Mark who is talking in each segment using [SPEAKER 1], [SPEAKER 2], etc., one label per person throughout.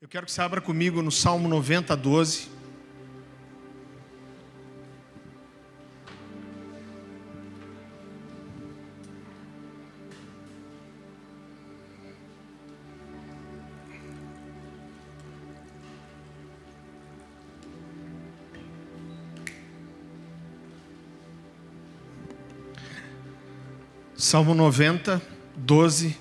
[SPEAKER 1] Eu quero que você abra comigo no Salmo 90, 12. Salmo 90, 12.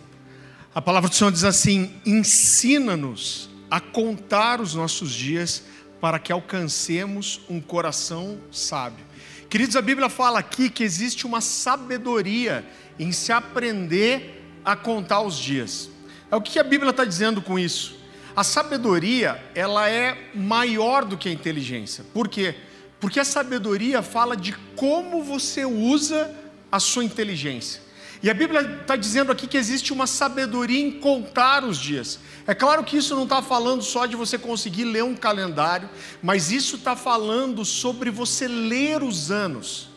[SPEAKER 1] A palavra do Senhor diz assim: Ensina-nos a contar os nossos dias para que alcancemos um coração sábio. Queridos, a Bíblia fala aqui que existe uma sabedoria em se aprender a contar os dias. É o que a Bíblia está dizendo com isso? A sabedoria ela é maior do que a inteligência. Por quê? Porque a sabedoria fala de como você usa a sua inteligência. E a Bíblia está dizendo aqui que existe uma sabedoria em contar os dias. É claro que isso não está falando só de você conseguir ler um calendário, mas isso está falando sobre você ler os anos,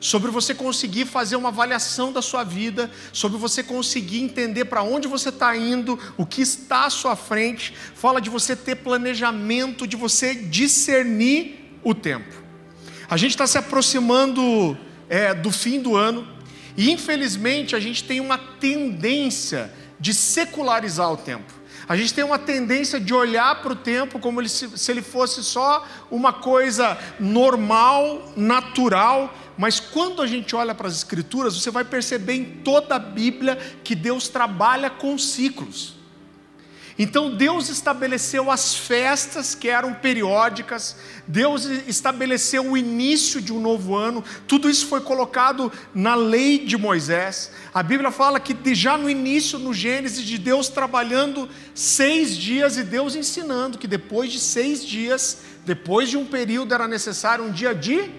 [SPEAKER 1] sobre você conseguir fazer uma avaliação da sua vida, sobre você conseguir entender para onde você está indo, o que está à sua frente. Fala de você ter planejamento, de você discernir o tempo. A gente está se aproximando é, do fim do ano. E infelizmente a gente tem uma tendência de secularizar o tempo. A gente tem uma tendência de olhar para o tempo como ele, se ele fosse só uma coisa normal, natural, mas quando a gente olha para as Escrituras, você vai perceber em toda a Bíblia que Deus trabalha com ciclos. Então Deus estabeleceu as festas que eram periódicas, Deus estabeleceu o início de um novo ano, tudo isso foi colocado na lei de Moisés. A Bíblia fala que já no início, no Gênesis, de Deus trabalhando seis dias e Deus ensinando que depois de seis dias, depois de um período, era necessário um dia de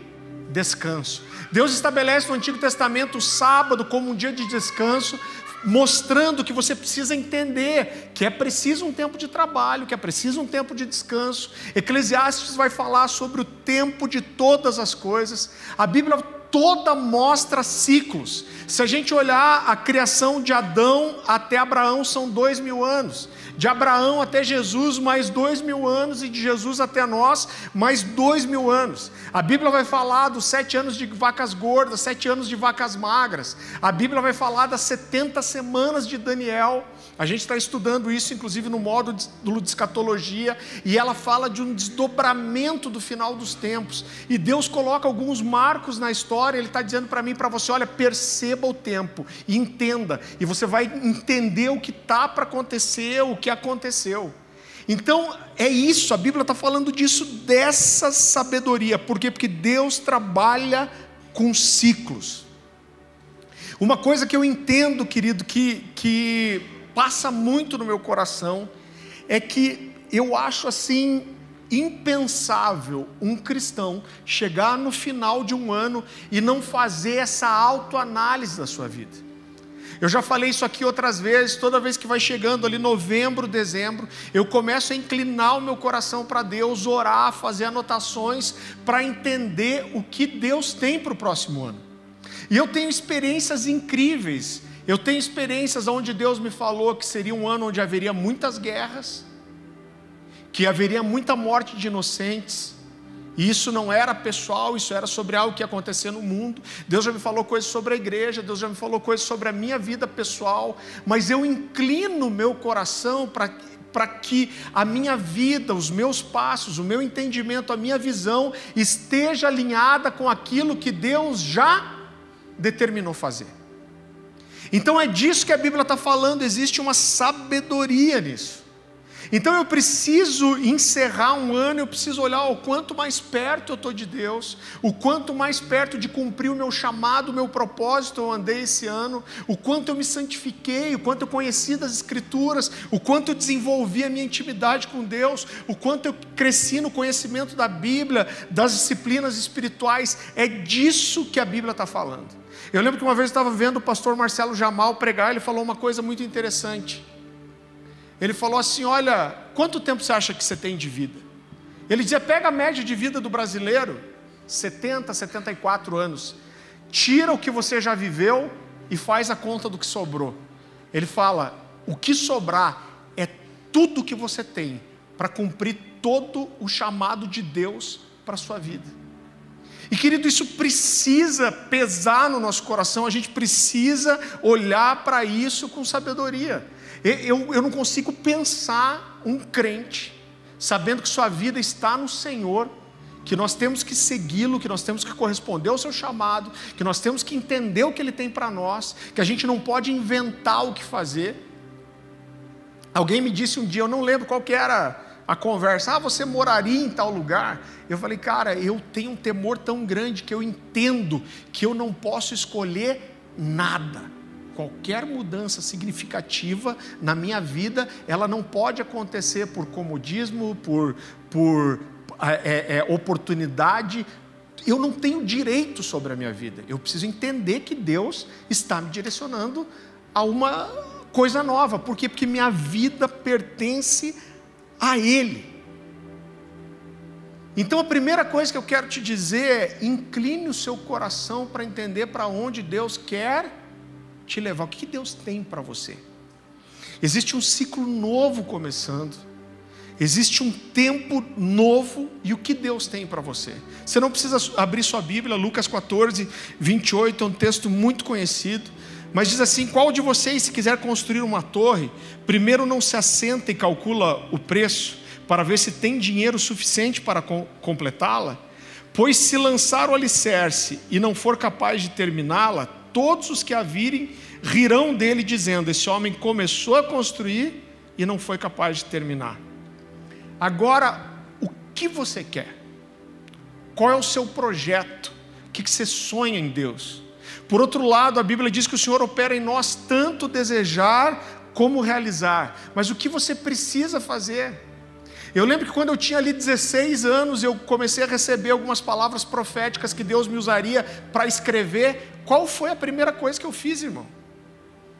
[SPEAKER 1] descanso. Deus estabelece no Antigo Testamento o sábado como um dia de descanso, mostrando que você precisa entender que é preciso um tempo de trabalho, que é preciso um tempo de descanso. Eclesiastes vai falar sobre o tempo de todas as coisas. A Bíblia toda mostra ciclos. Se a gente olhar a criação de Adão até Abraão, são dois mil anos. De Abraão até Jesus, mais dois mil anos, e de Jesus até nós, mais dois mil anos. A Bíblia vai falar dos sete anos de vacas gordas, sete anos de vacas magras. A Bíblia vai falar das 70 semanas de Daniel. A gente está estudando isso, inclusive, no módulo de escatologia, e ela fala de um desdobramento do final dos tempos. E Deus coloca alguns marcos na história, Ele está dizendo para mim para você: olha, perceba o tempo, entenda, e você vai entender o que está para acontecer, o que aconteceu. Então, é isso, a Bíblia está falando disso, dessa sabedoria. Por quê? Porque Deus trabalha com ciclos. Uma coisa que eu entendo, querido, que, que passa muito no meu coração, é que eu acho assim impensável um cristão chegar no final de um ano e não fazer essa autoanálise da sua vida. Eu já falei isso aqui outras vezes, toda vez que vai chegando ali novembro, dezembro, eu começo a inclinar o meu coração para Deus, orar, fazer anotações para entender o que Deus tem para o próximo ano. E eu tenho experiências incríveis. Eu tenho experiências onde Deus me falou que seria um ano onde haveria muitas guerras, que haveria muita morte de inocentes, e isso não era pessoal, isso era sobre algo que ia acontecer no mundo. Deus já me falou coisas sobre a igreja, Deus já me falou coisas sobre a minha vida pessoal, mas eu inclino meu coração para para que a minha vida, os meus passos, o meu entendimento, a minha visão esteja alinhada com aquilo que Deus já determinou fazer. Então é disso que a Bíblia está falando, existe uma sabedoria nisso. Então eu preciso encerrar um ano, eu preciso olhar o quanto mais perto eu estou de Deus, o quanto mais perto de cumprir o meu chamado, o meu propósito eu andei esse ano, o quanto eu me santifiquei, o quanto eu conheci das Escrituras, o quanto eu desenvolvi a minha intimidade com Deus, o quanto eu cresci no conhecimento da Bíblia, das disciplinas espirituais. É disso que a Bíblia está falando. Eu lembro que uma vez eu estava vendo o pastor Marcelo Jamal pregar, ele falou uma coisa muito interessante. Ele falou assim: Olha, quanto tempo você acha que você tem de vida? Ele dizia: Pega a média de vida do brasileiro, 70, 74 anos, tira o que você já viveu e faz a conta do que sobrou. Ele fala: O que sobrar é tudo que você tem para cumprir todo o chamado de Deus para a sua vida. E querido, isso precisa pesar no nosso coração, a gente precisa olhar para isso com sabedoria. Eu, eu não consigo pensar um crente, sabendo que sua vida está no Senhor, que nós temos que segui-lo, que nós temos que corresponder ao seu chamado, que nós temos que entender o que ele tem para nós, que a gente não pode inventar o que fazer. Alguém me disse um dia, eu não lembro qual que era a conversa, ah, você moraria em tal lugar? Eu falei, cara, eu tenho um temor tão grande que eu entendo que eu não posso escolher nada. Qualquer mudança significativa na minha vida, ela não pode acontecer por comodismo, por, por é, é, oportunidade. Eu não tenho direito sobre a minha vida. Eu preciso entender que Deus está me direcionando a uma coisa nova. Por quê? Porque minha vida pertence a Ele. Então a primeira coisa que eu quero te dizer é: incline o seu coração para entender para onde Deus quer te levar. O que Deus tem para você? Existe um ciclo novo começando. Existe um tempo novo e o que Deus tem para você. Você não precisa abrir sua Bíblia, Lucas 14, 28, é um texto muito conhecido. Mas diz assim: qual de vocês, se quiser construir uma torre, primeiro não se assenta e calcula o preço, para ver se tem dinheiro suficiente para completá-la? Pois se lançar o alicerce e não for capaz de terminá-la, todos os que a virem rirão dele, dizendo: Esse homem começou a construir e não foi capaz de terminar. Agora, o que você quer? Qual é o seu projeto? O que você sonha em Deus? Por outro lado, a Bíblia diz que o Senhor opera em nós tanto desejar como realizar. Mas o que você precisa fazer? Eu lembro que quando eu tinha ali 16 anos, eu comecei a receber algumas palavras proféticas que Deus me usaria para escrever. Qual foi a primeira coisa que eu fiz, irmão?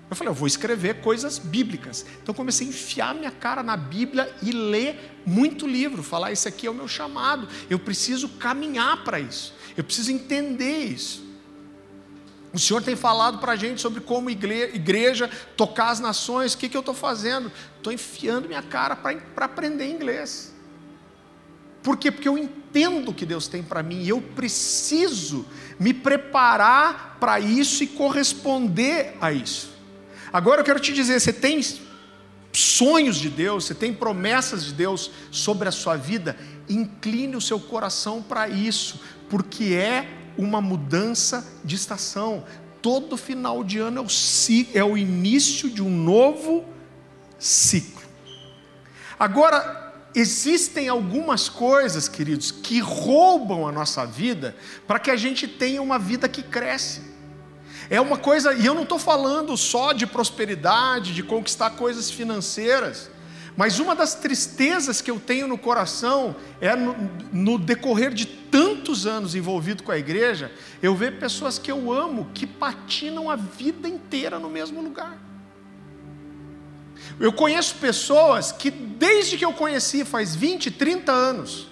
[SPEAKER 1] Eu falei, eu vou escrever coisas bíblicas. Então comecei a enfiar minha cara na Bíblia e ler muito livro, falar isso aqui é o meu chamado. Eu preciso caminhar para isso. Eu preciso entender isso. O Senhor tem falado para a gente sobre como igreja tocar as nações. O que, que eu estou fazendo? Estou enfiando minha cara para aprender inglês. Por quê? Porque eu entendo o que Deus tem para mim e eu preciso me preparar para isso e corresponder a isso. Agora eu quero te dizer: você tem sonhos de Deus, você tem promessas de Deus sobre a sua vida, incline o seu coração para isso, porque é uma mudança de estação. Todo final de ano é o, é o início de um novo ciclo. Agora, existem algumas coisas, queridos, que roubam a nossa vida para que a gente tenha uma vida que cresce. É uma coisa, e eu não estou falando só de prosperidade, de conquistar coisas financeiras. Mas uma das tristezas que eu tenho no coração é no, no, decorrer de tantos anos envolvido com a igreja, eu ver pessoas que eu amo que patinam a vida inteira no mesmo lugar. Eu conheço pessoas que, desde que eu conheci, faz 20, 30 anos,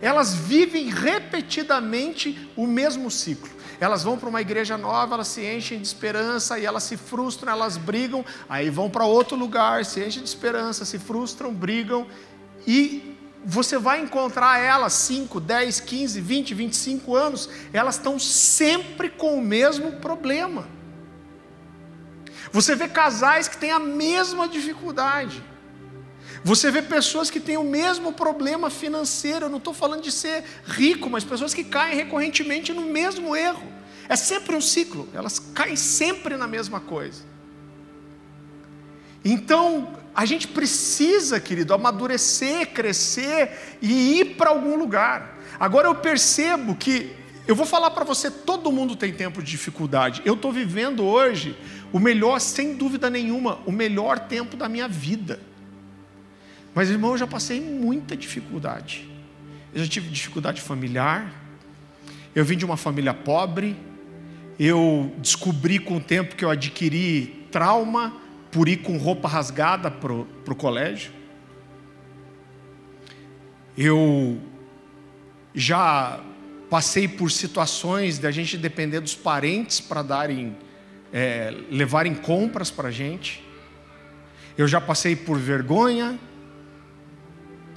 [SPEAKER 1] elas vivem repetidamente o mesmo ciclo. Elas vão para uma igreja nova, elas se enchem de esperança e elas se frustram, elas brigam, aí vão para outro lugar, se enchem de esperança, se frustram, brigam e você vai encontrar elas 5, 10, 15, 20, 25 anos, elas estão sempre com o mesmo problema. Você vê casais que têm a mesma dificuldade. Você vê pessoas que têm o mesmo problema financeiro. Eu não estou falando de ser rico, mas pessoas que caem recorrentemente no mesmo erro. É sempre um ciclo, elas caem sempre na mesma coisa. Então, a gente precisa, querido, amadurecer, crescer e ir para algum lugar. Agora eu percebo que, eu vou falar para você, todo mundo tem tempo de dificuldade. Eu estou vivendo hoje o melhor, sem dúvida nenhuma, o melhor tempo da minha vida. Mas, irmão, eu já passei muita dificuldade. Eu já tive dificuldade familiar. Eu vim de uma família pobre. Eu descobri com o tempo que eu adquiri trauma por ir com roupa rasgada para o colégio. Eu já passei por situações de a gente depender dos parentes para darem, é, levarem compras para a gente. Eu já passei por vergonha,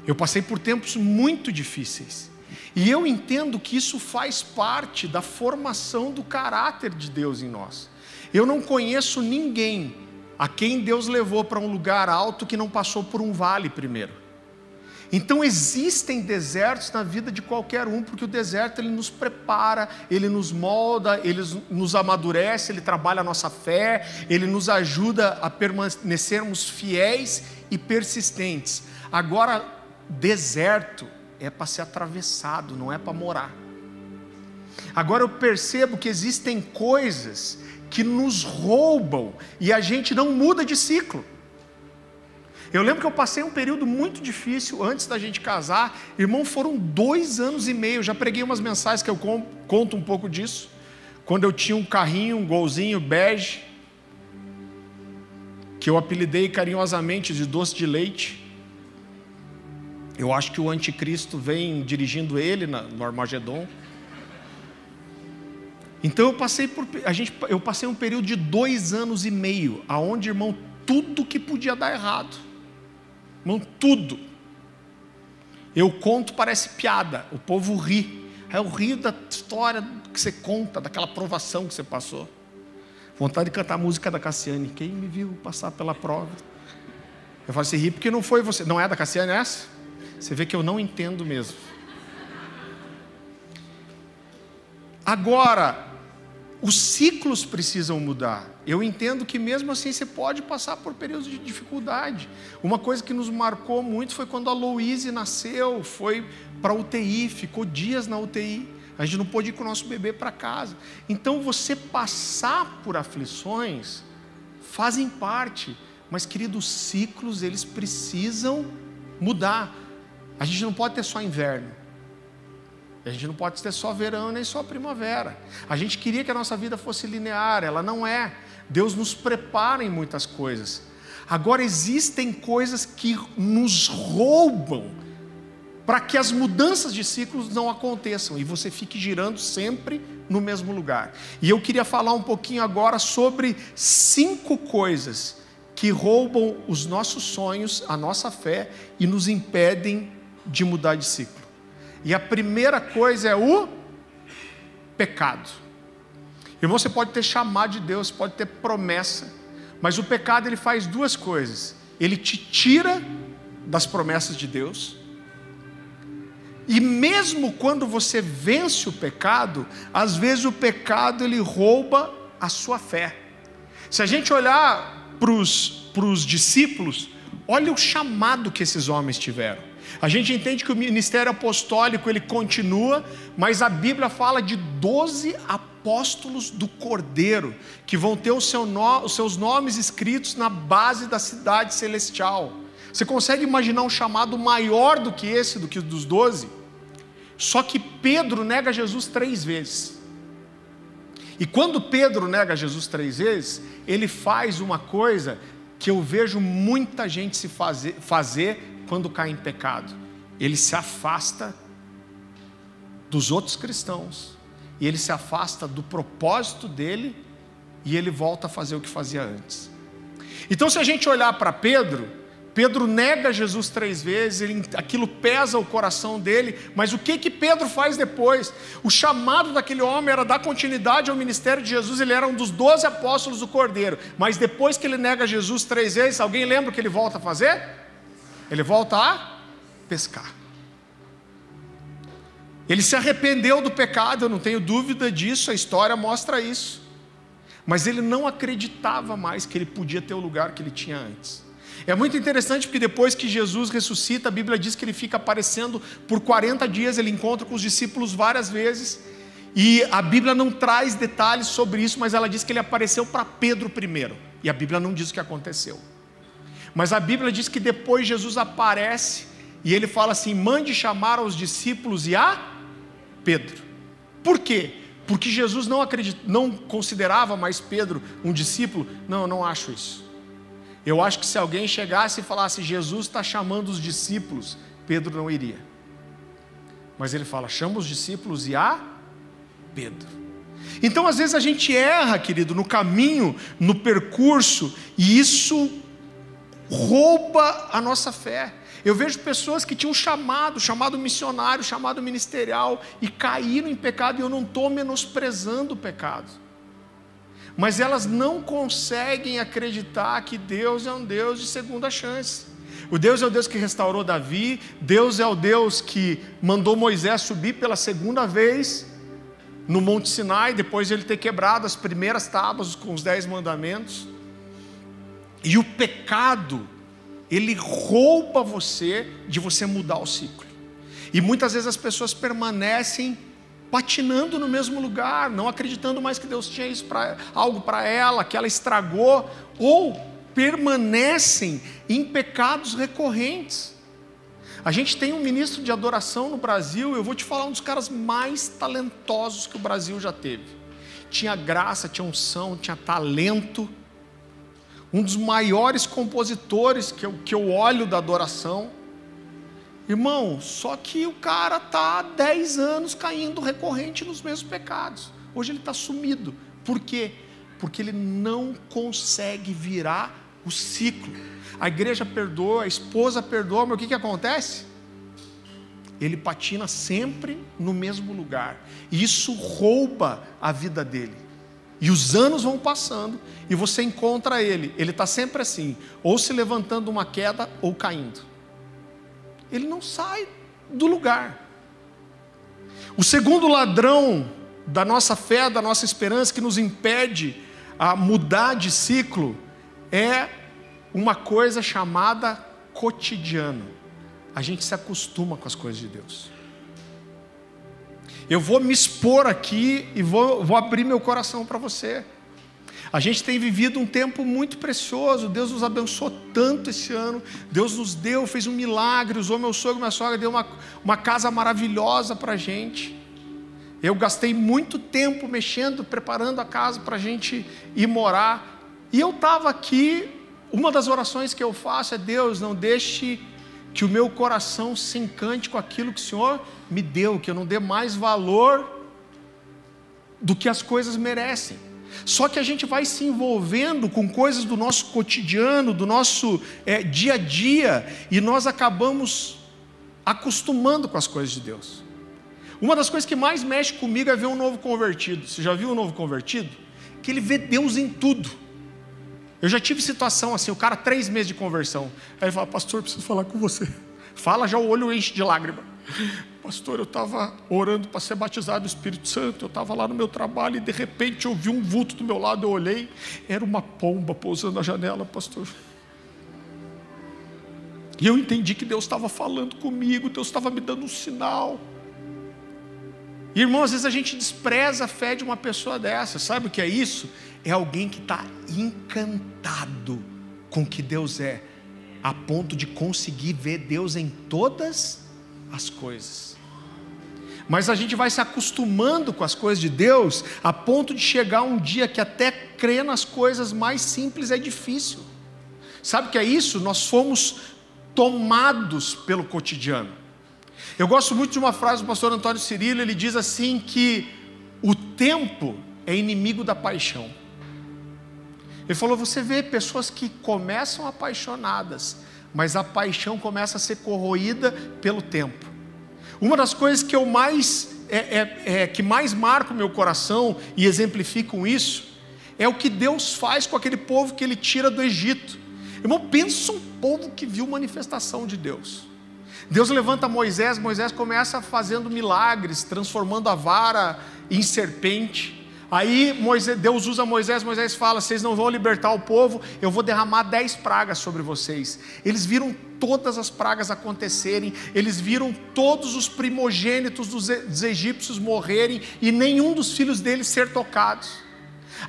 [SPEAKER 1] Eu passei por tempos muito difíceis. E eu entendo que isso faz parte da formação do caráter de Deus em nós. Eu não conheço ninguém a quem Deus levou para um lugar alto que não passou por um vale primeiro. Então existem desertos na vida de qualquer um, porque o deserto ele nos prepara, ele nos molda, ele nos amadurece, ele trabalha a nossa fé, ele nos ajuda a permanecermos fiéis e persistentes. Agora, deserto é para ser atravessado, não é para morar. Agora eu percebo que existem coisas que nos roubam e a gente não muda de ciclo. Eu lembro que eu passei um período muito difícil antes da gente casar. Irmão, foram dois anos e meio. Já preguei umas mensagens que eu conto um pouco disso. Quando eu tinha um carrinho, um golzinho bege, que eu apelidei carinhosamente de doce de leite. Eu acho que o anticristo vem dirigindo ele no Armagedon. Então eu passei por a gente, eu passei um período de dois anos e meio, aonde irmão tudo que podia dar errado, irmão tudo. Eu conto parece piada, o povo ri. É o rio da história que você conta, daquela provação que você passou. Vontade de cantar a música da Cassiane. Quem me viu passar pela prova? Eu falo assim, ri porque não foi você. Não é da Cassiane essa? Você vê que eu não entendo mesmo. Agora, os ciclos precisam mudar. Eu entendo que mesmo assim você pode passar por períodos de dificuldade. Uma coisa que nos marcou muito foi quando a Louise nasceu, foi para UTI, ficou dias na UTI. A gente não pôde ir com o nosso bebê para casa. Então você passar por aflições fazem parte, mas queridos, ciclos eles precisam mudar. A gente não pode ter só inverno. A gente não pode ter só verão nem só primavera. A gente queria que a nossa vida fosse linear, ela não é. Deus nos prepara em muitas coisas. Agora existem coisas que nos roubam para que as mudanças de ciclos não aconteçam e você fique girando sempre no mesmo lugar. E eu queria falar um pouquinho agora sobre cinco coisas que roubam os nossos sonhos, a nossa fé e nos impedem de mudar de ciclo. E a primeira coisa é o pecado. Irmão, você pode ter chamado de Deus, pode ter promessa, mas o pecado ele faz duas coisas. Ele te tira das promessas de Deus. E mesmo quando você vence o pecado, às vezes o pecado ele rouba a sua fé. Se a gente olhar para os discípulos, olha o chamado que esses homens tiveram. A gente entende que o ministério apostólico ele continua, mas a Bíblia fala de 12 apóstolos do Cordeiro, que vão ter seu no, os seus nomes escritos na base da cidade celestial. Você consegue imaginar um chamado maior do que esse, do que dos 12? Só que Pedro nega Jesus três vezes. E quando Pedro nega Jesus três vezes, ele faz uma coisa que eu vejo muita gente se fazer, fazer quando cai em pecado, ele se afasta dos outros cristãos, e ele se afasta do propósito dele, e ele volta a fazer o que fazia antes. Então, se a gente olhar para Pedro, Pedro nega Jesus três vezes, ele, aquilo pesa o coração dele, mas o que que Pedro faz depois? O chamado daquele homem era dar continuidade ao ministério de Jesus, ele era um dos doze apóstolos do Cordeiro, mas depois que ele nega Jesus três vezes, alguém lembra o que ele volta a fazer? Ele volta a pescar. Ele se arrependeu do pecado, eu não tenho dúvida disso, a história mostra isso. Mas ele não acreditava mais que ele podia ter o lugar que ele tinha antes. É muito interessante porque depois que Jesus ressuscita, a Bíblia diz que ele fica aparecendo por 40 dias, ele encontra com os discípulos várias vezes. E a Bíblia não traz detalhes sobre isso, mas ela diz que ele apareceu para Pedro primeiro. E a Bíblia não diz o que aconteceu. Mas a Bíblia diz que depois Jesus aparece e ele fala assim: mande chamar aos discípulos e a Pedro. Por quê? Porque Jesus não, acredit... não considerava mais Pedro um discípulo? Não, eu não acho isso. Eu acho que se alguém chegasse e falasse, Jesus está chamando os discípulos, Pedro não iria. Mas ele fala, chama os discípulos e a Pedro. Então, às vezes, a gente erra, querido, no caminho, no percurso, e isso rouba a nossa fé. Eu vejo pessoas que tinham chamado, chamado missionário, chamado ministerial, e caíram em pecado, e eu não estou menosprezando o pecado. Mas elas não conseguem acreditar que Deus é um Deus de segunda chance. O Deus é o Deus que restaurou Davi, Deus é o Deus que mandou Moisés subir pela segunda vez no Monte Sinai, depois de ele ter quebrado as primeiras tábuas com os dez mandamentos. E o pecado, ele rouba você de você mudar o ciclo. E muitas vezes as pessoas permanecem patinando no mesmo lugar, não acreditando mais que Deus tinha pra, algo para ela, que ela estragou, ou permanecem em pecados recorrentes. A gente tem um ministro de adoração no Brasil, eu vou te falar um dos caras mais talentosos que o Brasil já teve. Tinha graça, tinha unção, tinha talento. Um dos maiores compositores que eu, que eu olho da adoração. Irmão, só que o cara está há 10 anos caindo recorrente nos mesmos pecados. Hoje ele está sumido. Por quê? Porque ele não consegue virar o ciclo. A igreja perdoa, a esposa perdoa, mas o que, que acontece? Ele patina sempre no mesmo lugar. E isso rouba a vida dele. E os anos vão passando e você encontra ele. Ele está sempre assim, ou se levantando uma queda ou caindo. Ele não sai do lugar. O segundo ladrão da nossa fé, da nossa esperança, que nos impede a mudar de ciclo, é uma coisa chamada cotidiano. A gente se acostuma com as coisas de Deus. Eu vou me expor aqui e vou, vou abrir meu coração para você. A gente tem vivido um tempo muito precioso. Deus nos abençoou tanto esse ano. Deus nos deu, fez um milagre. Usou meu sogro e minha sogra, deu uma, uma casa maravilhosa para a gente. Eu gastei muito tempo mexendo, preparando a casa para a gente ir morar. E eu estava aqui, uma das orações que eu faço é: Deus, não deixe que o meu coração se encante com aquilo que o Senhor me deu, que eu não dê mais valor do que as coisas merecem. Só que a gente vai se envolvendo com coisas do nosso cotidiano, do nosso é, dia a dia, e nós acabamos acostumando com as coisas de Deus. Uma das coisas que mais mexe comigo é ver um novo convertido. Você já viu um novo convertido? Que ele vê Deus em tudo. Eu já tive situação assim, o cara três meses de conversão. Aí ele fala, pastor, preciso falar com você. Fala, já o olho enche de lágrima. Pastor, eu estava orando para ser batizado do Espírito Santo. Eu estava lá no meu trabalho e de repente eu vi um vulto do meu lado. Eu olhei, era uma pomba pousando na janela, pastor. E eu entendi que Deus estava falando comigo, Deus estava me dando um sinal. Irmão, às vezes a gente despreza a fé de uma pessoa dessa. Sabe o que é isso? É alguém que está encantado com que Deus é, a ponto de conseguir ver Deus em todas as coisas. Mas a gente vai se acostumando com as coisas de Deus, a ponto de chegar um dia que até crer nas coisas mais simples é difícil. Sabe o que é isso? Nós fomos tomados pelo cotidiano. Eu gosto muito de uma frase do pastor Antônio Cirilo, ele diz assim que o tempo é inimigo da paixão. Ele falou: você vê pessoas que começam apaixonadas, mas a paixão começa a ser corroída pelo tempo. Uma das coisas que eu mais é, é, é, que mais marca o meu coração e exemplificam isso é o que Deus faz com aquele povo que Ele tira do Egito. Irmão, pensa um povo que viu manifestação de Deus. Deus levanta Moisés, Moisés começa fazendo milagres, transformando a vara em serpente. Aí Moisés, Deus usa Moisés, Moisés fala: vocês não vão libertar o povo, eu vou derramar dez pragas sobre vocês. Eles viram todas as pragas acontecerem, eles viram todos os primogênitos dos, egípcios morrerem e nenhum dos filhos deles ser tocados.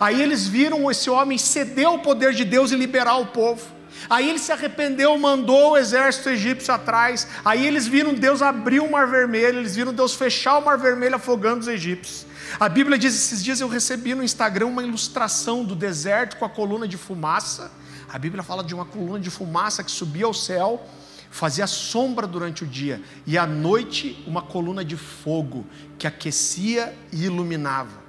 [SPEAKER 1] Aí eles viram esse homem ceder o poder de Deus e liberar o povo. Aí ele se arrependeu, mandou o exército egípcio atrás. Aí eles viram Deus abrir o mar vermelho, eles viram Deus fechar o mar vermelho afogando os egípcios. A Bíblia diz: esses dias eu recebi no Instagram uma ilustração do deserto com a coluna de fumaça. A Bíblia fala de uma coluna de fumaça que subia ao céu, fazia sombra durante o dia, e à noite uma coluna de fogo que aquecia e iluminava.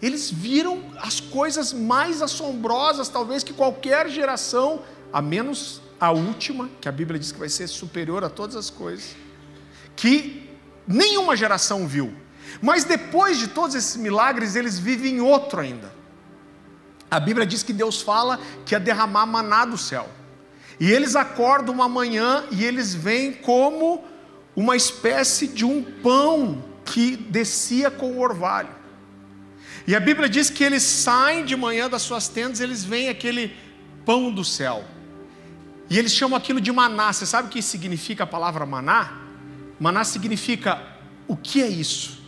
[SPEAKER 1] Eles viram as coisas mais assombrosas, talvez, que qualquer geração a menos a última, que a Bíblia diz que vai ser superior a todas as coisas, que nenhuma geração viu. Mas depois de todos esses milagres, eles vivem outro ainda. A Bíblia diz que Deus fala que ia derramar maná do céu. E eles acordam uma manhã e eles veem como uma espécie de um pão que descia com o orvalho. E a Bíblia diz que eles saem de manhã das suas tendas, eles veem aquele pão do céu. E eles chamam aquilo de maná. Você sabe o que significa a palavra maná? Maná significa o que é isso?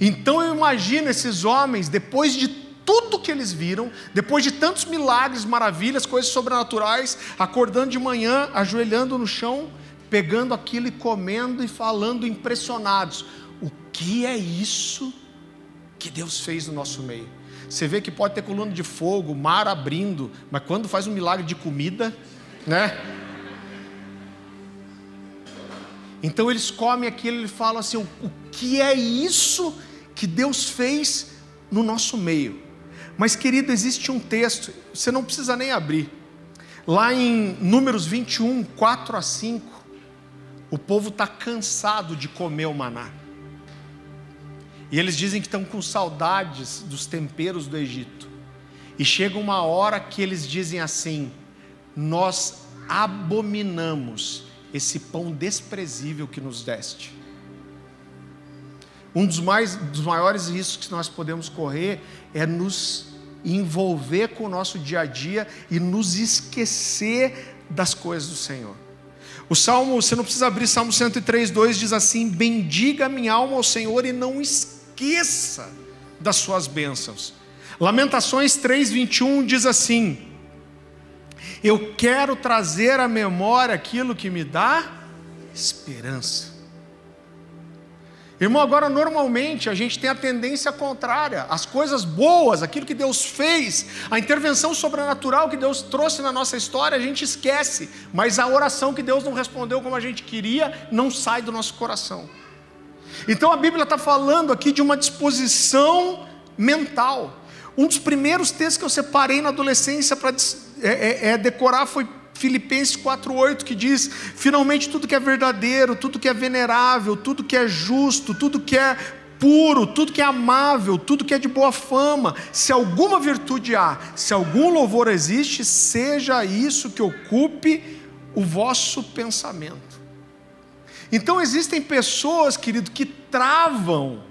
[SPEAKER 1] Então eu imagino esses homens, depois de tudo que eles viram, depois de tantos milagres, maravilhas, coisas sobrenaturais, acordando de manhã, ajoelhando no chão, pegando aquilo e comendo e falando impressionados: o que é isso que Deus fez no nosso meio? Você vê que pode ter coluna de fogo, mar abrindo, mas quando faz um milagre de comida, né? Então eles comem aquilo e falam assim: o que é isso que Deus fez no nosso meio? Mas, querido, existe um texto, você não precisa nem abrir. Lá em Números 21, 4 a 5, o povo está cansado de comer o maná. E eles dizem que estão com saudades dos temperos do Egito. E chega uma hora que eles dizem assim: nós abominamos esse pão desprezível que nos deste. Um dos, mais, dos maiores riscos que nós podemos correr é nos envolver com o nosso dia a dia e nos esquecer das coisas do Senhor. O Salmo, você não precisa abrir, Salmo 103, 2 diz assim: Bendiga minha alma ao Senhor e não esqueça das suas bênçãos. Lamentações 3, 21 diz assim: eu quero trazer à memória aquilo que me dá esperança. Irmão, agora normalmente a gente tem a tendência contrária. As coisas boas, aquilo que Deus fez, a intervenção sobrenatural que Deus trouxe na nossa história, a gente esquece. Mas a oração que Deus não respondeu como a gente queria, não sai do nosso coração. Então a Bíblia está falando aqui de uma disposição mental. Um dos primeiros textos que eu separei na adolescência para é, é, é decorar foi Filipenses 4,8 que diz: finalmente tudo que é verdadeiro, tudo que é venerável, tudo que é justo, tudo que é puro, tudo que é amável, tudo que é de boa fama, se alguma virtude há, se algum louvor existe, seja isso que ocupe o vosso pensamento. Então existem pessoas, querido, que travam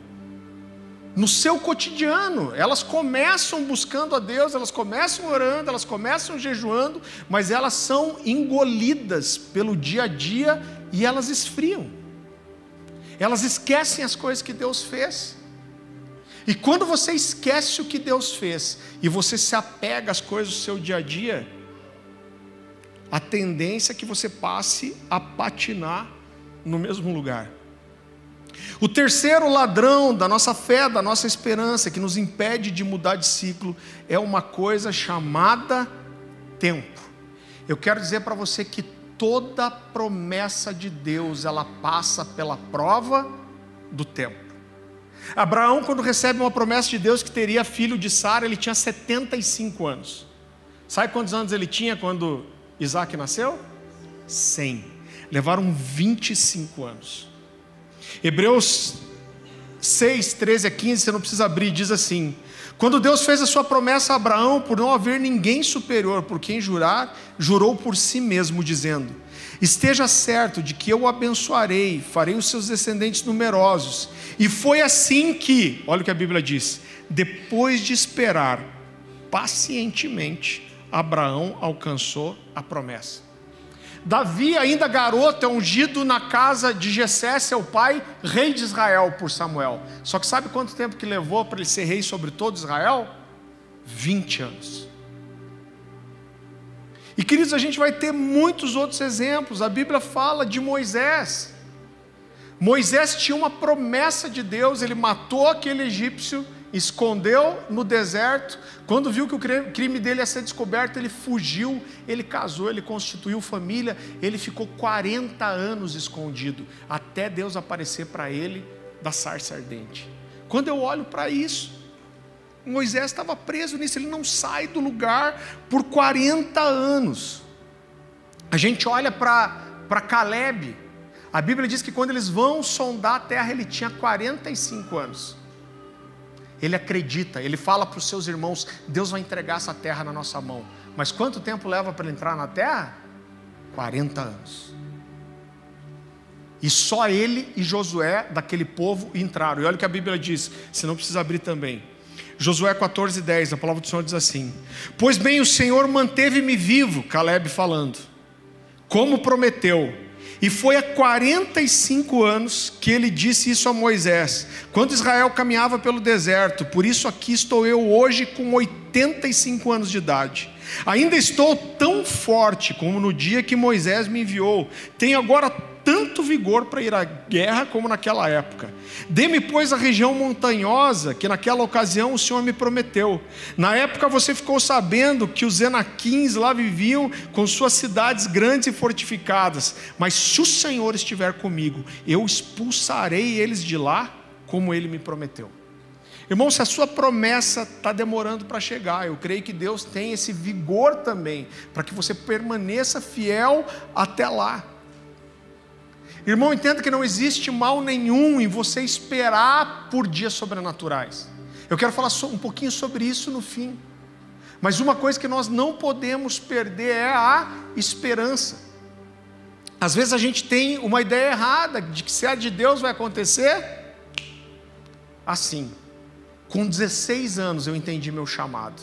[SPEAKER 1] no seu cotidiano. Elas começam buscando a Deus, elas começam orando, elas começam jejuando, mas elas são engolidas pelo dia a dia e elas esfriam. Elas esquecem as coisas que Deus fez. E quando você esquece o que Deus fez e você se apega às coisas do seu dia a dia, a tendência é que você passe a patinar no mesmo lugar. O terceiro ladrão da nossa fé, da nossa esperança, que nos impede de mudar de ciclo, é uma coisa chamada tempo. Eu quero dizer para você que toda promessa de Deus, ela passa pela prova do tempo. Abraão, quando recebe uma promessa de Deus que teria filho de Sara, ele tinha 75 anos. Sabe quantos anos ele tinha quando Isaac nasceu? 100. Levaram 25 anos. Hebreus 6, 13 a 15, você não precisa abrir, diz assim: Quando Deus fez a sua promessa a Abraão, por não haver ninguém superior por quem jurar, jurou por si mesmo, dizendo: Esteja certo de que eu o abençoarei, farei os seus descendentes numerosos. E foi assim que, olha o que a Bíblia diz: depois de esperar pacientemente, Abraão alcançou a promessa. Davi, ainda garoto, é ungido na casa de Jessé, seu pai, rei de Israel por Samuel. Só que sabe quanto tempo que levou para ele ser rei sobre todo Israel? 20 anos. E queridos, a gente vai ter muitos outros exemplos. A Bíblia fala de Moisés. Moisés tinha uma promessa de Deus, ele matou aquele egípcio escondeu no deserto. Quando viu que o crime dele ia ser descoberto, ele fugiu, ele casou, ele constituiu família, ele ficou 40 anos escondido, até Deus aparecer para ele da sarça ardente. Quando eu olho para isso, Moisés estava preso nisso, ele não sai do lugar por 40 anos. A gente olha para Caleb, a Bíblia diz que quando eles vão sondar a terra, ele tinha 45 anos. Ele acredita, ele fala para os seus irmãos: Deus vai entregar essa terra na nossa mão. Mas quanto tempo leva para ele entrar na terra? 40 anos. E só ele e Josué daquele povo entraram. E olha o que a Bíblia diz, se não precisa abrir também. Josué 14, 10, a palavra do Senhor diz assim: Pois bem, o Senhor manteve-me vivo, Caleb falando, como prometeu. E foi há 45 anos que ele disse isso a Moisés, quando Israel caminhava pelo deserto. Por isso aqui estou eu hoje com 85 anos de idade. Ainda estou tão forte como no dia que Moisés me enviou. Tenho agora tanto vigor para ir à guerra como naquela época. Dê-me, pois, a região montanhosa que naquela ocasião o Senhor me prometeu. Na época você ficou sabendo que os Enaquins lá viviam com suas cidades grandes e fortificadas. Mas se o Senhor estiver comigo, eu expulsarei eles de lá, como ele me prometeu. Irmão, se a sua promessa está demorando para chegar, eu creio que Deus tem esse vigor também, para que você permaneça fiel até lá. Irmão, entenda que não existe mal nenhum em você esperar por dias sobrenaturais. Eu quero falar um pouquinho sobre isso no fim. Mas uma coisa que nós não podemos perder é a esperança. Às vezes a gente tem uma ideia errada de que se a de Deus vai acontecer assim. Com 16 anos eu entendi meu chamado.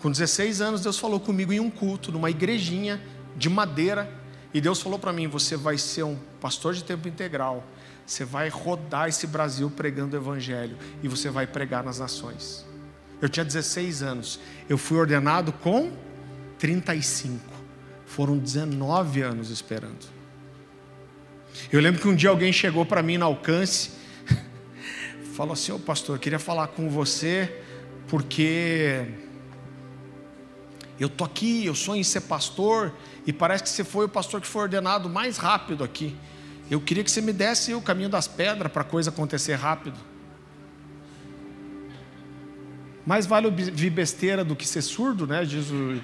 [SPEAKER 1] Com 16 anos Deus falou comigo em um culto, numa igrejinha de madeira, e Deus falou para mim: você vai ser um pastor de tempo integral, você vai rodar esse Brasil pregando o evangelho e você vai pregar nas nações. Eu tinha 16 anos, eu fui ordenado com 35. Foram 19 anos esperando. Eu lembro que um dia alguém chegou para mim no alcance falou assim: Ô oh, pastor, queria falar com você porque eu tô aqui, eu sonho em ser pastor e parece que você foi o pastor que foi ordenado mais rápido aqui. Eu queria que você me desse o caminho das pedras para a coisa acontecer rápido. Mais vale ouvir besteira do que ser surdo, né? Diz o,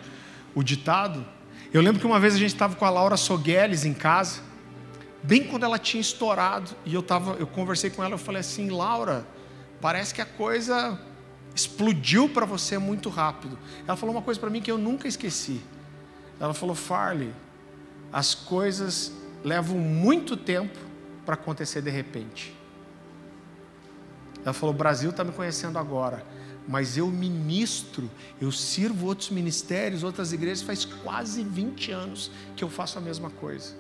[SPEAKER 1] o ditado. Eu lembro que uma vez a gente estava com a Laura Sogueles em casa bem quando ela tinha estourado, e eu, tava, eu conversei com ela, eu falei assim, Laura, parece que a coisa explodiu para você muito rápido. Ela falou uma coisa para mim que eu nunca esqueci. Ela falou, Farley, as coisas levam muito tempo para acontecer de repente. Ela falou, o Brasil está me conhecendo agora, mas eu ministro, eu sirvo outros ministérios, outras igrejas, faz quase 20 anos que eu faço a mesma coisa.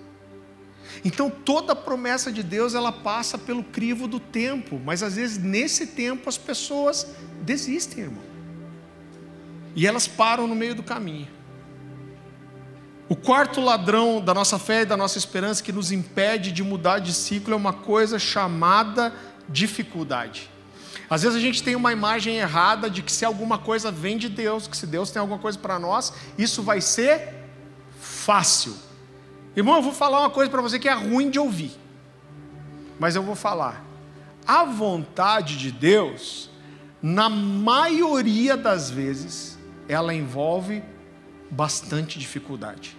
[SPEAKER 1] Então toda promessa de Deus ela passa pelo crivo do tempo, mas às vezes nesse tempo as pessoas desistem, irmão. E elas param no meio do caminho. O quarto ladrão da nossa fé e da nossa esperança que nos impede de mudar de ciclo é uma coisa chamada dificuldade. Às vezes a gente tem uma imagem errada de que se alguma coisa vem de Deus, que se Deus tem alguma coisa para nós, isso vai ser fácil. Irmão, eu vou falar uma coisa para você que é ruim de ouvir, mas eu vou falar. A vontade de Deus, na maioria das vezes, ela envolve bastante dificuldade.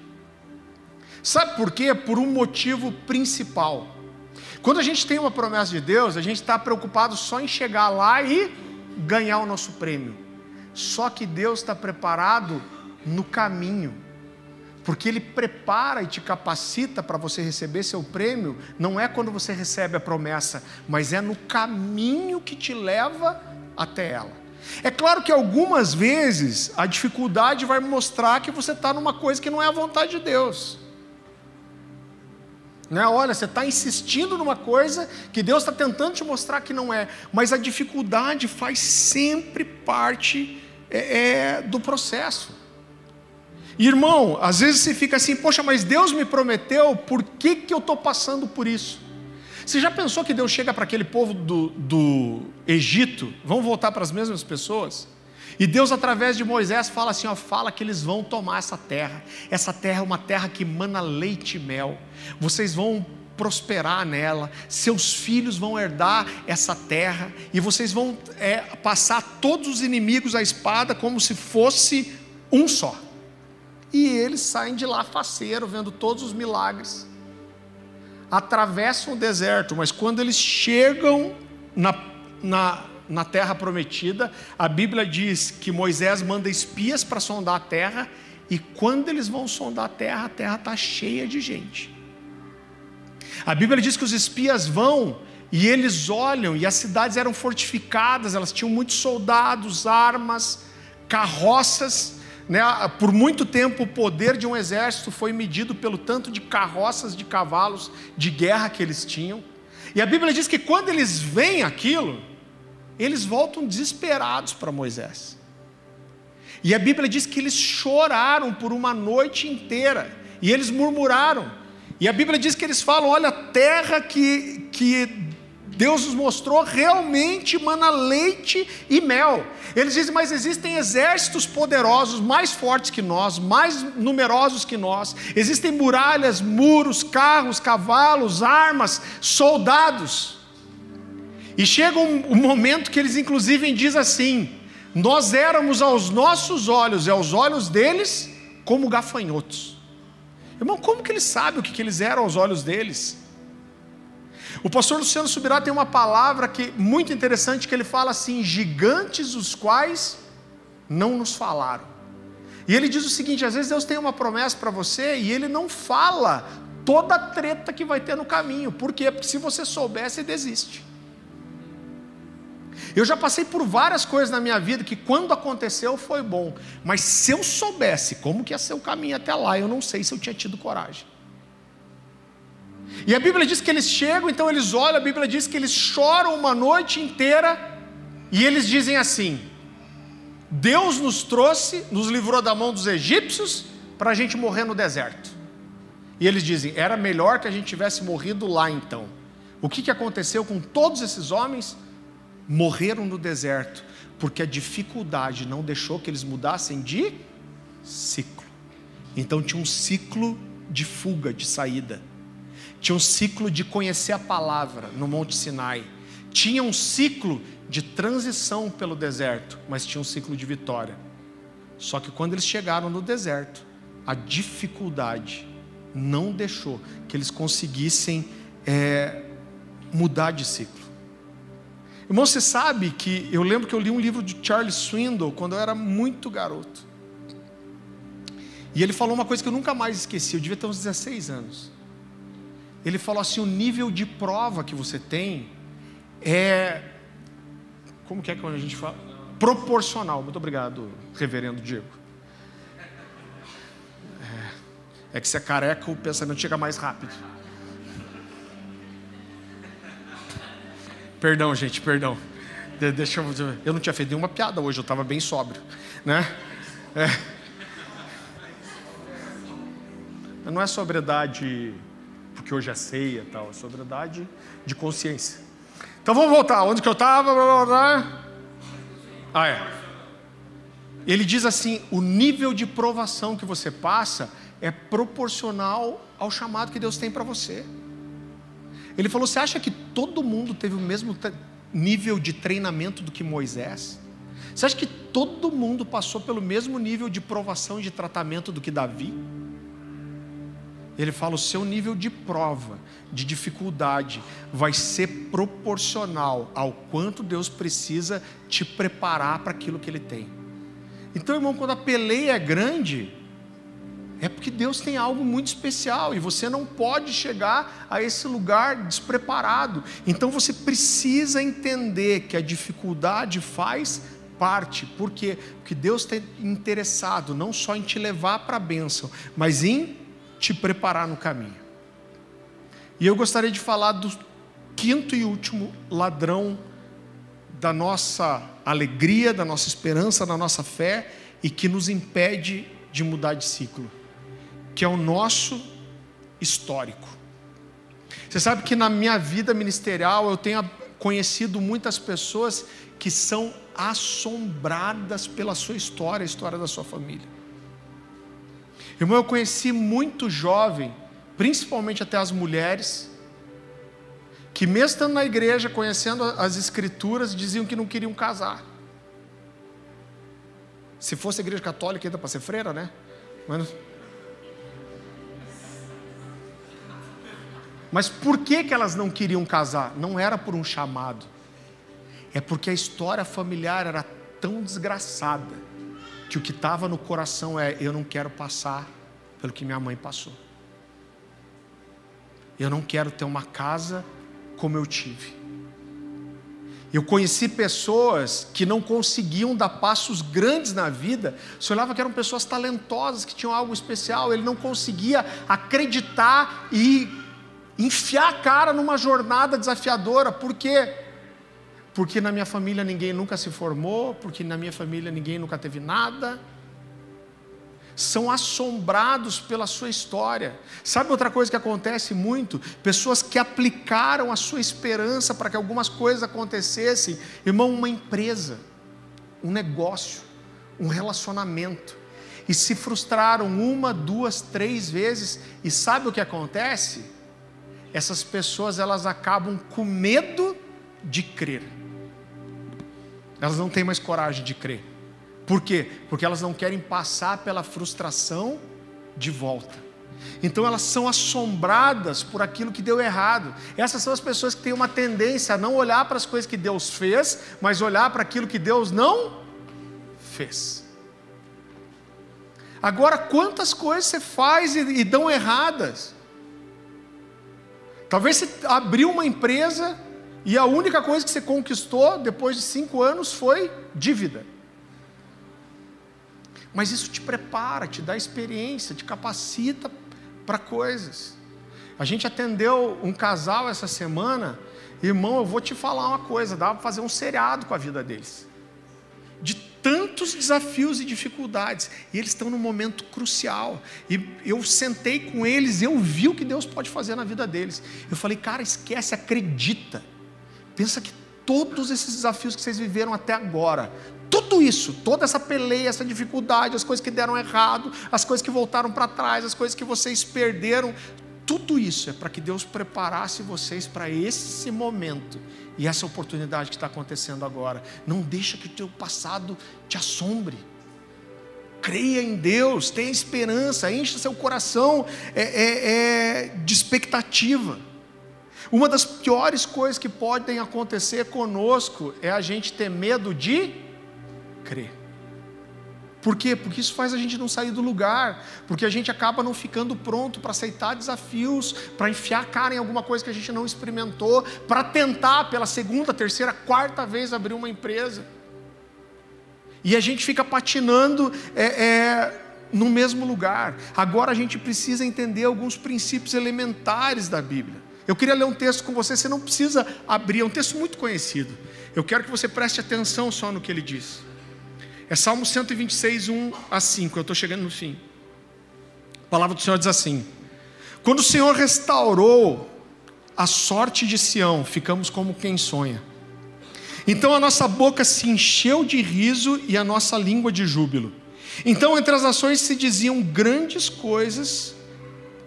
[SPEAKER 1] Sabe por quê? Por um motivo principal. Quando a gente tem uma promessa de Deus, a gente está preocupado só em chegar lá e ganhar o nosso prêmio. Só que Deus está preparado no caminho porque Ele prepara e te capacita para você receber seu prêmio, não é quando você recebe a promessa, mas é no caminho que te leva até ela. É claro que algumas vezes a dificuldade vai mostrar que você está numa coisa que não é a vontade de Deus. Né? Olha, você está insistindo numa coisa que Deus está tentando te mostrar que não é, mas a dificuldade faz sempre parte é, é, do processo. Irmão, às vezes você fica assim, poxa, mas Deus me prometeu, por que, que eu estou passando por isso? Você já pensou que Deus chega para aquele povo do, do Egito, vão voltar para as mesmas pessoas? E Deus, através de Moisés, fala assim: ó, fala que eles vão tomar essa terra. Essa terra é uma terra que mana leite e mel. Vocês vão prosperar nela, seus filhos vão herdar essa terra, e vocês vão é, passar todos os inimigos à espada como se fosse um só. e eles saem de lá faceiro, vendo todos os milagres. Atravessam o deserto, mas quando eles chegam na, na, na terra prometida, a Bíblia diz que Moisés manda espias para sondar a terra, e quando eles vão sondar a terra, a terra está cheia de gente. A Bíblia diz que os espias vão e eles olham, e as cidades eram fortificadas, elas tinham muitos soldados, armas, carroças. Né? Por muito tempo, o poder de um exército foi medido pelo tanto de carroças de cavalos de guerra que eles tinham. E a Bíblia diz que quando eles veem aquilo, eles voltam desesperados para Moisés. E a Bíblia diz que eles choraram por uma noite inteira, e eles murmuraram. E a Bíblia diz que eles falam: olha, a terra que, que Deus nos mostrou realmente mana leite e mel. Eles dizem, mas existem exércitos poderosos, mais fortes que nós, mais numerosos que nós. Existem muralhas, muros, carros, cavalos, armas, soldados. E chega um, um momento que eles, inclusive, dizem assim: Nós éramos aos nossos olhos e aos olhos deles como gafanhotos. Irmão, como que eles sabem o que, que eles eram aos olhos deles? O pastor Luciano Subirá tem uma palavra que muito interessante que ele fala assim: gigantes os quais não nos falaram. E ele diz o seguinte: às vezes Deus tem uma promessa para você e ele não fala toda a treta que vai ter no caminho. Por quê? Porque se você soubesse, desiste. Eu já passei por várias coisas na minha vida que quando aconteceu foi bom, mas se eu soubesse como que ia ser o caminho até lá, eu não sei se eu tinha tido coragem. E a Bíblia diz que eles chegam, então eles olham, a Bíblia diz que eles choram uma noite inteira e eles dizem assim: Deus nos trouxe, nos livrou da mão dos egípcios para a gente morrer no deserto. E eles dizem: era melhor que a gente tivesse morrido lá então. O que, que aconteceu com todos esses homens? Morreram no deserto, porque a dificuldade não deixou que eles mudassem de ciclo. Então tinha um ciclo de fuga, de saída. Tinha um ciclo de conhecer a palavra no Monte Sinai. Tinha um ciclo de transição pelo deserto, mas tinha um ciclo de vitória. Só que quando eles chegaram no deserto, a dificuldade não deixou que eles conseguissem é, mudar de ciclo. Irmão, você sabe que eu lembro que eu li um livro de Charles Swindoll quando eu era muito garoto. E ele falou uma coisa que eu nunca mais esqueci, eu devia ter uns 16 anos ele falou assim: o nível de prova que você tem é. Como que é que a gente fala? Proporcional. Muito obrigado, reverendo Diego. É, é que se é careca, o pensamento chega mais rápido. Perdão, gente, perdão. De, deixa eu, eu não tinha feito nenhuma piada hoje, eu estava bem sóbrio, né? É. Não é sobriedade porque hoje é ceia e tal, é sobriedade de consciência. Então vamos voltar, onde que eu estava? Ah, é. Ele diz assim: o nível de provação que você passa é proporcional ao chamado que Deus tem para você. Ele falou: você acha que todo mundo teve o mesmo nível de treinamento do que Moisés? Você acha que todo mundo passou pelo mesmo nível de provação e de tratamento do que Davi? Ele fala: o seu nível de prova, de dificuldade, vai ser proporcional ao quanto Deus precisa te preparar para aquilo que Ele tem. Então, irmão, quando a peleia é grande, é porque Deus tem algo muito especial e você não pode chegar a esse lugar despreparado. Então você precisa entender que a dificuldade faz parte, porque porque Deus está interessado não só em te levar para a bênção, mas em te preparar no caminho. E eu gostaria de falar do quinto e último ladrão da nossa alegria, da nossa esperança, da nossa fé e que nos impede de mudar de ciclo, que é o nosso histórico. Você sabe que na minha vida ministerial eu tenho conhecido muitas pessoas que são assombradas pela sua história, a história da sua família. Irmão, eu conheci muito jovem, principalmente até as mulheres, que mesmo estando na igreja, conhecendo as escrituras, diziam que não queriam casar. Se fosse igreja católica, ainda para ser freira, né? Mas, Mas por que, que elas não queriam casar? Não era por um chamado, é porque a história familiar era tão desgraçada que o que estava no coração é: eu não quero passar pelo que minha mãe passou. Eu não quero ter uma casa como eu tive. Eu conheci pessoas que não conseguiam dar passos grandes na vida. Você olhava que eram pessoas talentosas, que tinham algo especial. Ele não conseguia acreditar e enfiar a cara numa jornada desafiadora. Por quê? Porque na minha família ninguém nunca se formou, porque na minha família ninguém nunca teve nada são assombrados pela sua história. Sabe outra coisa que acontece muito? Pessoas que aplicaram a sua esperança para que algumas coisas acontecessem, irmão, uma empresa, um negócio, um relacionamento, e se frustraram uma, duas, três vezes, e sabe o que acontece? Essas pessoas elas acabam com medo de crer. Elas não têm mais coragem de crer. Por quê? Porque elas não querem passar pela frustração de volta. Então elas são assombradas por aquilo que deu errado. Essas são as pessoas que têm uma tendência a não olhar para as coisas que Deus fez, mas olhar para aquilo que Deus não fez. Agora, quantas coisas você faz e, e dão erradas? Talvez você abriu uma empresa e a única coisa que você conquistou depois de cinco anos foi dívida. Mas isso te prepara, te dá experiência, te capacita para coisas. A gente atendeu um casal essa semana, irmão, eu vou te falar uma coisa, dá para fazer um seriado com a vida deles. De tantos desafios e dificuldades, e eles estão num momento crucial. E eu sentei com eles, eu vi o que Deus pode fazer na vida deles. Eu falei, cara, esquece, acredita. Pensa que todos esses desafios que vocês viveram até agora, tudo isso, toda essa peleia, essa dificuldade, as coisas que deram errado, as coisas que voltaram para trás, as coisas que vocês perderam, tudo isso é para que Deus preparasse vocês para esse momento e essa oportunidade que está acontecendo agora. Não deixa que o teu passado te assombre. Creia em Deus, tenha esperança, encha seu coração é, é, é, de expectativa. Uma das piores coisas que podem acontecer conosco é a gente ter medo de crer. Por quê? Porque isso faz a gente não sair do lugar, porque a gente acaba não ficando pronto para aceitar desafios, para enfiar a cara em alguma coisa que a gente não experimentou, para tentar pela segunda, terceira, quarta vez abrir uma empresa. E a gente fica patinando é, é, no mesmo lugar. Agora a gente precisa entender alguns princípios elementares da Bíblia. Eu queria ler um texto com você, você não precisa abrir, é um texto muito conhecido. Eu quero que você preste atenção só no que ele diz. É Salmo 126, 1 a 5. Eu estou chegando no fim. A palavra do Senhor diz assim: Quando o Senhor restaurou a sorte de Sião, ficamos como quem sonha. Então a nossa boca se encheu de riso e a nossa língua de júbilo. Então entre as nações se diziam grandes coisas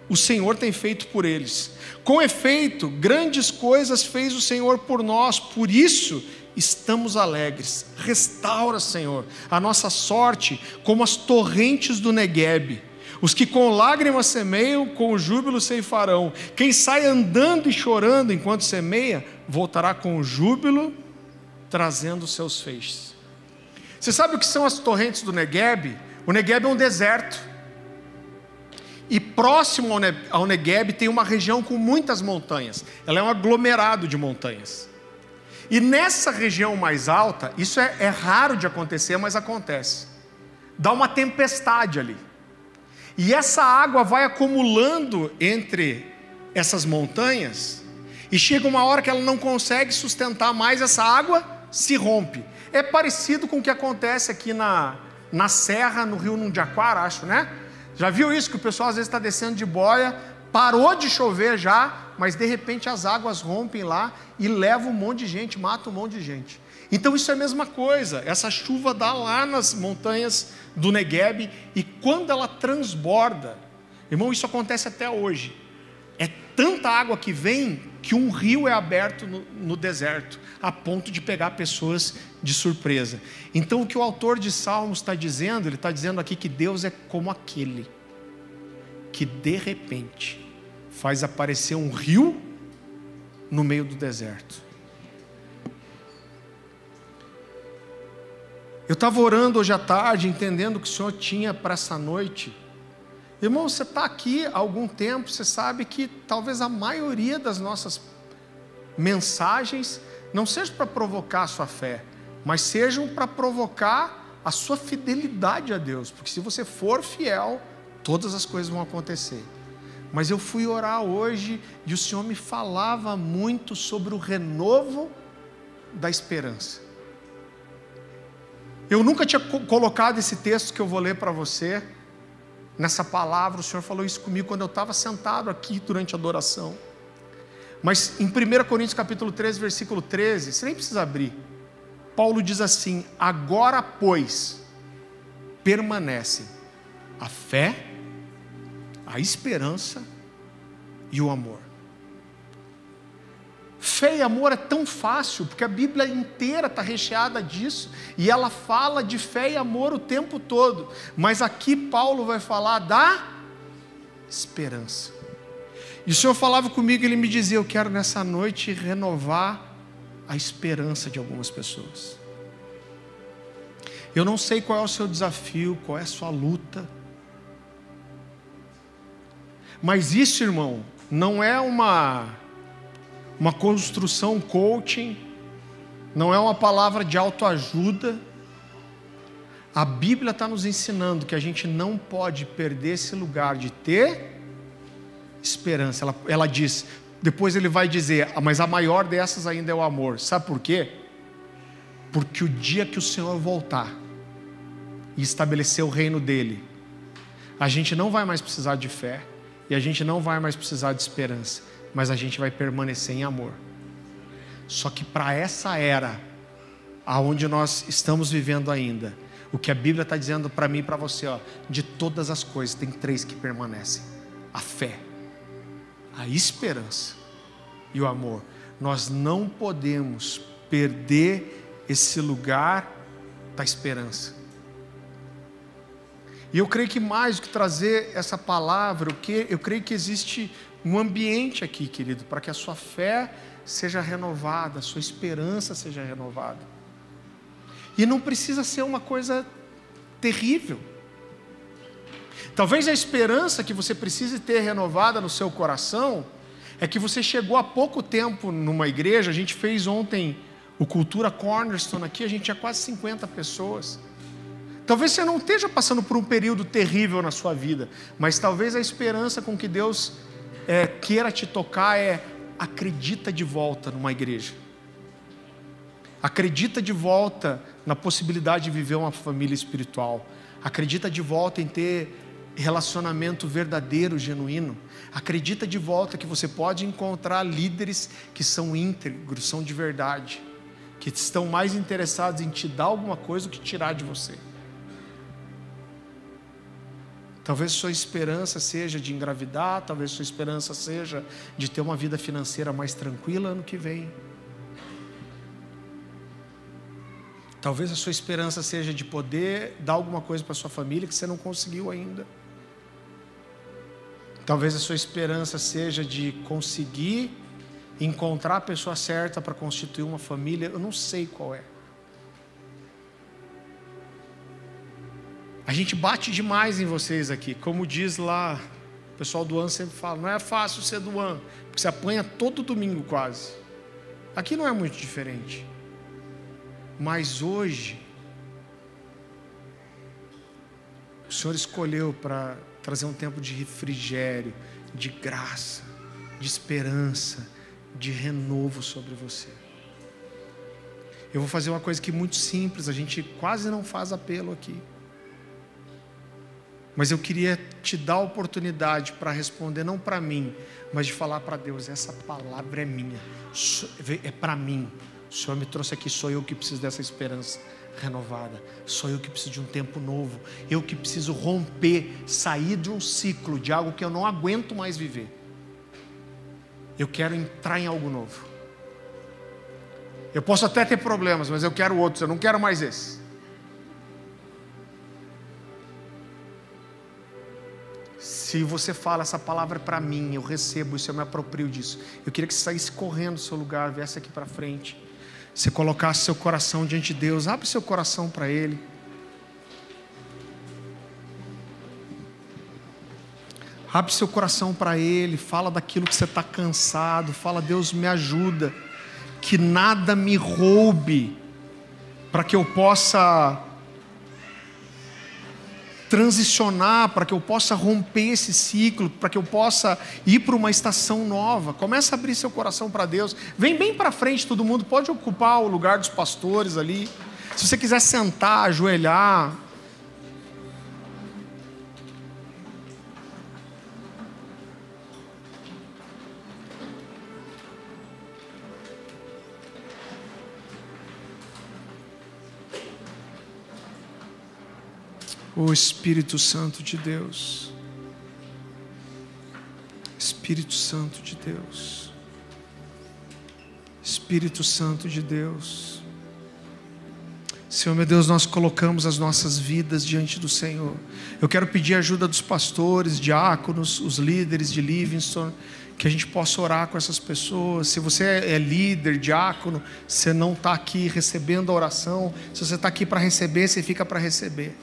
[SPEAKER 1] o Senhor tem feito por eles. Com efeito, grandes coisas fez o Senhor por nós, por isso estamos alegres. Restaura, Senhor, a nossa sorte como as torrentes do Neguebe. Os que com lágrimas semeiam, com júbilo ceifarão. Quem sai andando e chorando enquanto semeia, voltará com júbilo, trazendo seus feixes. Você sabe o que são as torrentes do Neguebe? O Neguebe é um deserto. E próximo ao Negueb tem uma região com muitas montanhas. Ela é um aglomerado de montanhas. E nessa região mais alta, isso é, é raro de acontecer, mas acontece. Dá uma tempestade ali. E essa água vai acumulando entre essas montanhas, e chega uma hora que ela não consegue sustentar mais, essa água se rompe. É parecido com o que acontece aqui na, na Serra, no Rio Nundiaquara, acho, né? Já viu isso? Que o pessoal às vezes está descendo de boia, parou de chover já, mas de repente as águas rompem lá e levam um monte de gente, mata um monte de gente. Então isso é a mesma coisa. Essa chuva dá lá nas montanhas do Negueb e quando ela transborda, irmão, isso acontece até hoje. É tanta água que vem que um rio é aberto no, no deserto, a ponto de pegar pessoas de surpresa. Então o que o autor de Salmos está dizendo, ele está dizendo aqui que Deus é como aquele que de repente faz aparecer um rio no meio do deserto. Eu estava orando hoje à tarde, entendendo que o Senhor tinha para essa noite. Irmão, você está aqui há algum tempo, você sabe que talvez a maioria das nossas mensagens não sejam para provocar a sua fé, mas sejam para provocar a sua fidelidade a Deus, porque se você for fiel, todas as coisas vão acontecer. Mas eu fui orar hoje e o Senhor me falava muito sobre o renovo da esperança. Eu nunca tinha colocado esse texto que eu vou ler para você, nessa palavra, o Senhor falou isso comigo quando eu estava sentado aqui durante a adoração. Mas em 1 Coríntios capítulo 13, versículo 13, você nem precisa abrir. Paulo diz assim: Agora, pois, permanecem a fé, a esperança e o amor. Fé e amor é tão fácil, porque a Bíblia inteira está recheada disso, e ela fala de fé e amor o tempo todo, mas aqui Paulo vai falar da esperança. E o Senhor falava comigo, ele me dizia: Eu quero nessa noite renovar a esperança de algumas pessoas. Eu não sei qual é o seu desafio, qual é a sua luta, mas isso, irmão, não é uma uma construção coaching, não é uma palavra de autoajuda. A Bíblia está nos ensinando que a gente não pode perder esse lugar de ter esperança. Ela, ela diz, depois ele vai dizer, ah, mas a maior dessas ainda é o amor. Sabe por quê? Porque o dia que o Senhor voltar e estabelecer o reino dele, a gente não vai mais precisar de fé e a gente não vai mais precisar de esperança mas a gente vai permanecer em amor. Só que para essa era, aonde nós estamos vivendo ainda, o que a Bíblia está dizendo para mim e para você, ó, de todas as coisas, tem três que permanecem: a fé, a esperança e o amor. Nós não podemos perder esse lugar da esperança. E eu creio que mais do que trazer essa palavra, eu creio que existe um ambiente aqui, querido, para que a sua fé seja renovada, a sua esperança seja renovada. E não precisa ser uma coisa terrível. Talvez a esperança que você precise ter renovada no seu coração é que você chegou há pouco tempo numa igreja, a gente fez ontem o Cultura Cornerstone aqui, a gente tinha quase 50 pessoas. Talvez você não esteja passando por um período terrível na sua vida, mas talvez a esperança com que Deus é, queira te tocar é acredita de volta numa igreja. Acredita de volta na possibilidade de viver uma família espiritual. Acredita de volta em ter relacionamento verdadeiro, genuíno. Acredita de volta que você pode encontrar líderes que são íntegros, são de verdade, que estão mais interessados em te dar alguma coisa do que tirar de você. Talvez sua esperança seja de engravidar, talvez sua esperança seja de ter uma vida financeira mais tranquila ano que vem. Talvez a sua esperança seja de poder dar alguma coisa para sua família que você não conseguiu ainda. Talvez a sua esperança seja de conseguir encontrar a pessoa certa para constituir uma família, eu não sei qual é. A gente bate demais em vocês aqui, como diz lá, o pessoal do ano sempre fala, não é fácil ser do ano, porque você apanha todo domingo quase. Aqui não é muito diferente. Mas hoje, o Senhor escolheu para trazer um tempo de refrigério, de graça, de esperança, de renovo sobre você. Eu vou fazer uma coisa que é muito simples, a gente quase não faz apelo aqui. Mas eu queria te dar a oportunidade para responder, não para mim, mas de falar para Deus: essa palavra é minha, é para mim. O Senhor me trouxe aqui, sou eu que preciso dessa esperança renovada, sou eu que preciso de um tempo novo, eu que preciso romper, sair de um ciclo, de algo que eu não aguento mais viver. Eu quero entrar em algo novo. Eu posso até ter problemas, mas eu quero outros, eu não quero mais esse. Se você fala, essa palavra para mim, eu recebo isso, eu me aproprio disso. Eu queria que você saísse correndo do seu lugar, viesse aqui para frente. Você colocasse seu coração diante de Deus, abre seu coração para Ele. Abre seu coração para Ele, fala daquilo que você está cansado, fala, Deus me ajuda, que nada me roube, para que eu possa transicionar, para que eu possa romper esse ciclo, para que eu possa ir para uma estação nova. Começa a abrir seu coração para Deus. Vem bem para frente, todo mundo pode ocupar o lugar dos pastores ali. Se você quiser sentar, ajoelhar, O Espírito Santo de Deus. Espírito Santo de Deus. Espírito Santo de Deus. Senhor meu Deus, nós colocamos as nossas vidas diante do Senhor. Eu quero pedir a ajuda dos pastores, diáconos, os líderes de Livingston, que a gente possa orar com essas pessoas. Se você é líder, diácono, você não está aqui recebendo a oração, se você está aqui para receber, você fica para receber.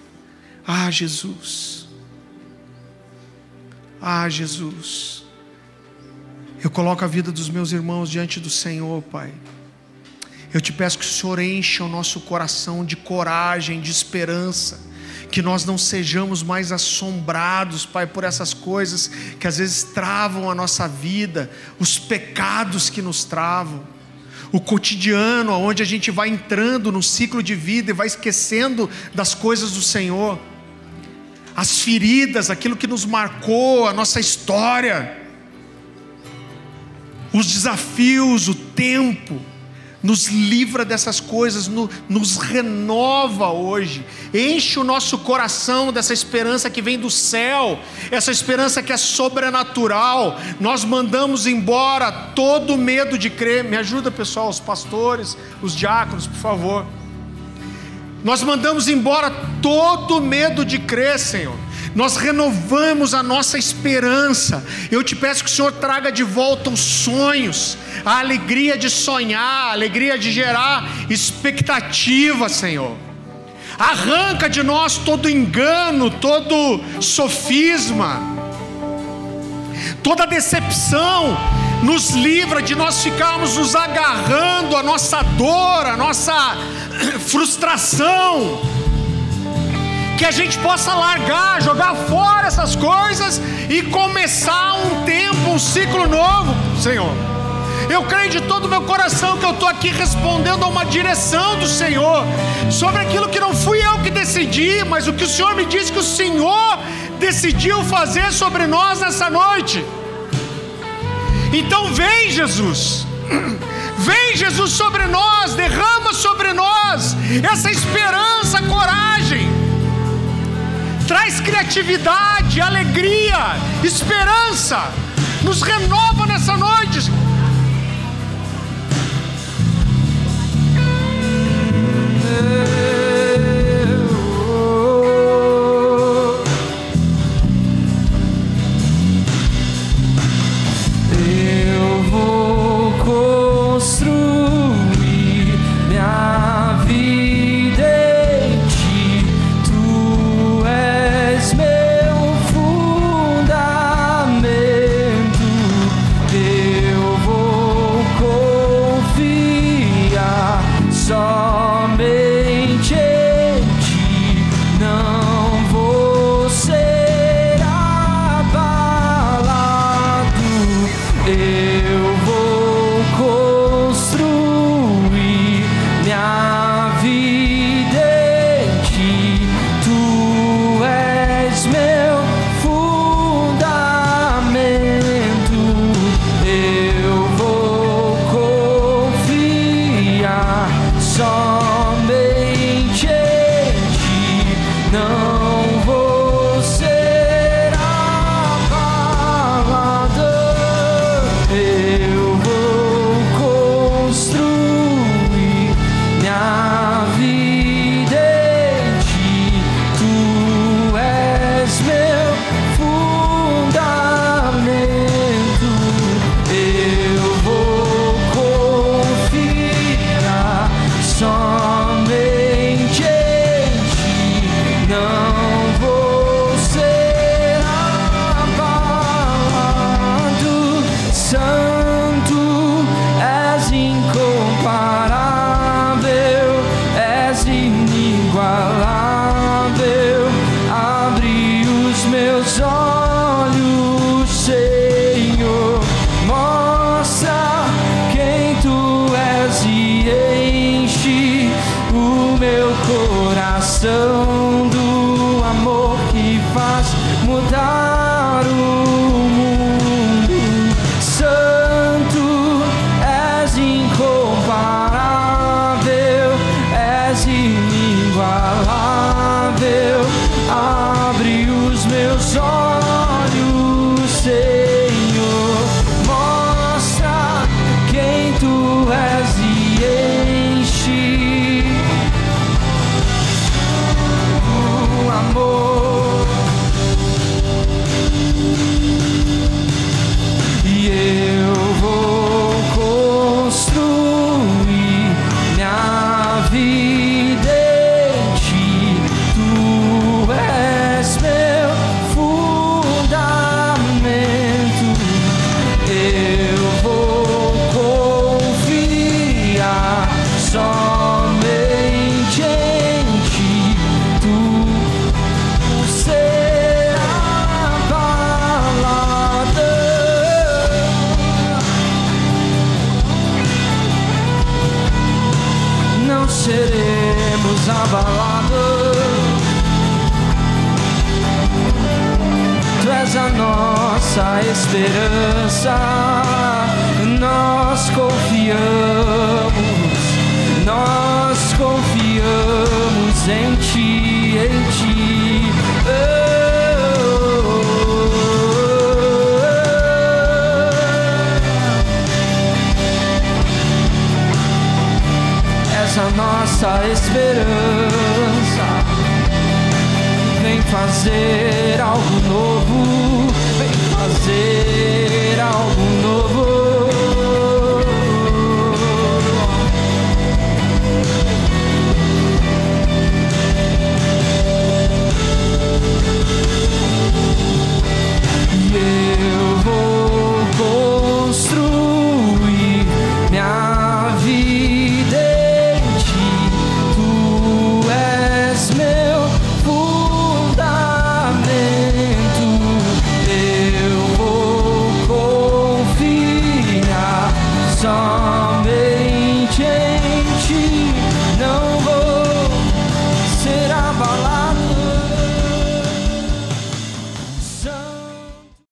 [SPEAKER 1] Ah, Jesus. Ah, Jesus. Eu coloco a vida dos meus irmãos diante do Senhor, Pai. Eu te peço que o Senhor encha o nosso coração de coragem, de esperança, que nós não sejamos mais assombrados, Pai, por essas coisas que às vezes travam a nossa vida, os pecados que nos travam o cotidiano, onde a gente vai entrando no ciclo de vida e vai esquecendo das coisas do Senhor as feridas, aquilo que nos marcou, a nossa história, os desafios, o tempo, nos livra dessas coisas, no, nos renova hoje, enche o nosso coração dessa esperança que vem do céu, essa esperança que é sobrenatural. Nós mandamos embora todo medo de crer. Me ajuda, pessoal, os pastores, os diáconos, por favor. Nós mandamos embora todo medo de crer, Senhor. Nós renovamos a nossa esperança. Eu te peço que o Senhor traga de volta os sonhos, a alegria de sonhar, a alegria de gerar expectativa, Senhor. Arranca de nós todo engano, todo sofisma, toda decepção, nos livra de nós ficarmos nos agarrando a nossa dor, a nossa frustração. Que a gente possa largar, jogar fora essas coisas e começar um tempo, um ciclo novo, Senhor. Eu creio de todo o meu coração que eu estou aqui respondendo a uma direção do Senhor sobre aquilo que não fui eu que decidi, mas o que o Senhor me disse que o Senhor decidiu fazer sobre nós nessa noite. Então vem, Jesus. Vem, Jesus, sobre nós, derrama sobre nós essa esperança, coragem. Traz criatividade, alegria, esperança. Nos renova nessa noite.
[SPEAKER 2] nossa esperança. Nós confiamos, nós confiamos em Ti, em Ti. Essa nossa esperança vem fazer algo novo